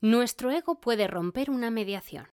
Nuestro ego puede romper una mediación.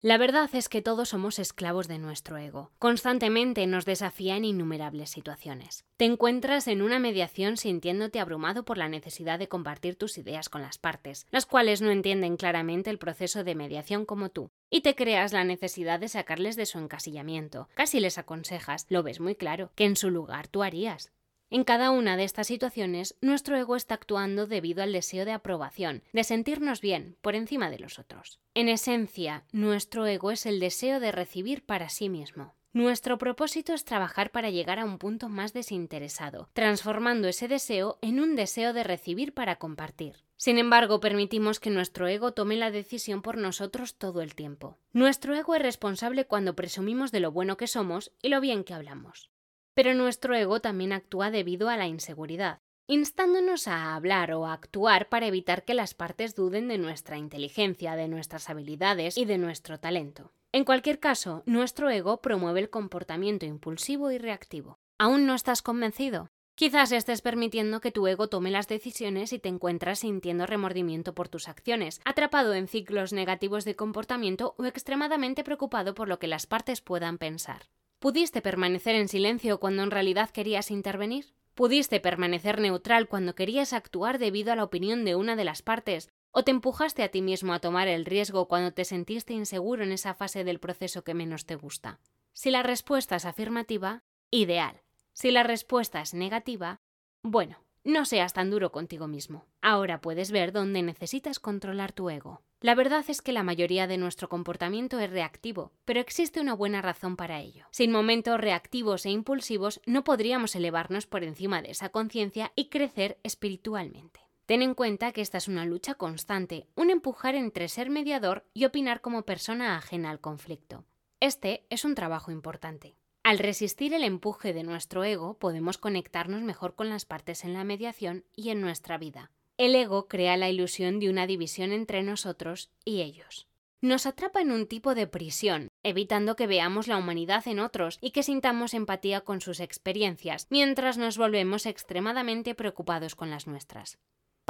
La verdad es que todos somos esclavos de nuestro ego. Constantemente nos desafía en innumerables situaciones. Te encuentras en una mediación sintiéndote abrumado por la necesidad de compartir tus ideas con las partes, las cuales no entienden claramente el proceso de mediación como tú, y te creas la necesidad de sacarles de su encasillamiento. Casi les aconsejas, lo ves muy claro, que en su lugar tú harías. En cada una de estas situaciones, nuestro ego está actuando debido al deseo de aprobación, de sentirnos bien por encima de los otros. En esencia, nuestro ego es el deseo de recibir para sí mismo. Nuestro propósito es trabajar para llegar a un punto más desinteresado, transformando ese deseo en un deseo de recibir para compartir. Sin embargo, permitimos que nuestro ego tome la decisión por nosotros todo el tiempo. Nuestro ego es responsable cuando presumimos de lo bueno que somos y lo bien que hablamos. Pero nuestro ego también actúa debido a la inseguridad, instándonos a hablar o a actuar para evitar que las partes duden de nuestra inteligencia, de nuestras habilidades y de nuestro talento. En cualquier caso, nuestro ego promueve el comportamiento impulsivo y reactivo. ¿Aún no estás convencido? Quizás estés permitiendo que tu ego tome las decisiones y te encuentras sintiendo remordimiento por tus acciones, atrapado en ciclos negativos de comportamiento o extremadamente preocupado por lo que las partes puedan pensar. ¿Pudiste permanecer en silencio cuando en realidad querías intervenir? ¿Pudiste permanecer neutral cuando querías actuar debido a la opinión de una de las partes? ¿O te empujaste a ti mismo a tomar el riesgo cuando te sentiste inseguro en esa fase del proceso que menos te gusta? Si la respuesta es afirmativa, ideal. Si la respuesta es negativa, bueno, no seas tan duro contigo mismo. Ahora puedes ver dónde necesitas controlar tu ego. La verdad es que la mayoría de nuestro comportamiento es reactivo, pero existe una buena razón para ello. Sin momentos reactivos e impulsivos no podríamos elevarnos por encima de esa conciencia y crecer espiritualmente. Ten en cuenta que esta es una lucha constante, un empujar entre ser mediador y opinar como persona ajena al conflicto. Este es un trabajo importante. Al resistir el empuje de nuestro ego, podemos conectarnos mejor con las partes en la mediación y en nuestra vida. El ego crea la ilusión de una división entre nosotros y ellos. Nos atrapa en un tipo de prisión, evitando que veamos la humanidad en otros y que sintamos empatía con sus experiencias, mientras nos volvemos extremadamente preocupados con las nuestras.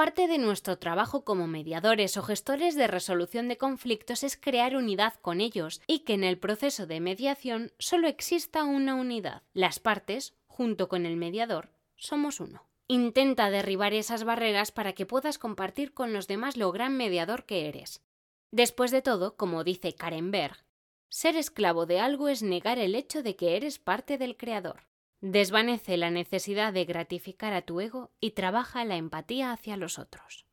Parte de nuestro trabajo como mediadores o gestores de resolución de conflictos es crear unidad con ellos y que en el proceso de mediación solo exista una unidad. Las partes, junto con el mediador, somos uno. Intenta derribar esas barreras para que puedas compartir con los demás lo gran mediador que eres. Después de todo, como dice Karen Berg, ser esclavo de algo es negar el hecho de que eres parte del creador. Desvanece la necesidad de gratificar a tu ego y trabaja la empatía hacia los otros.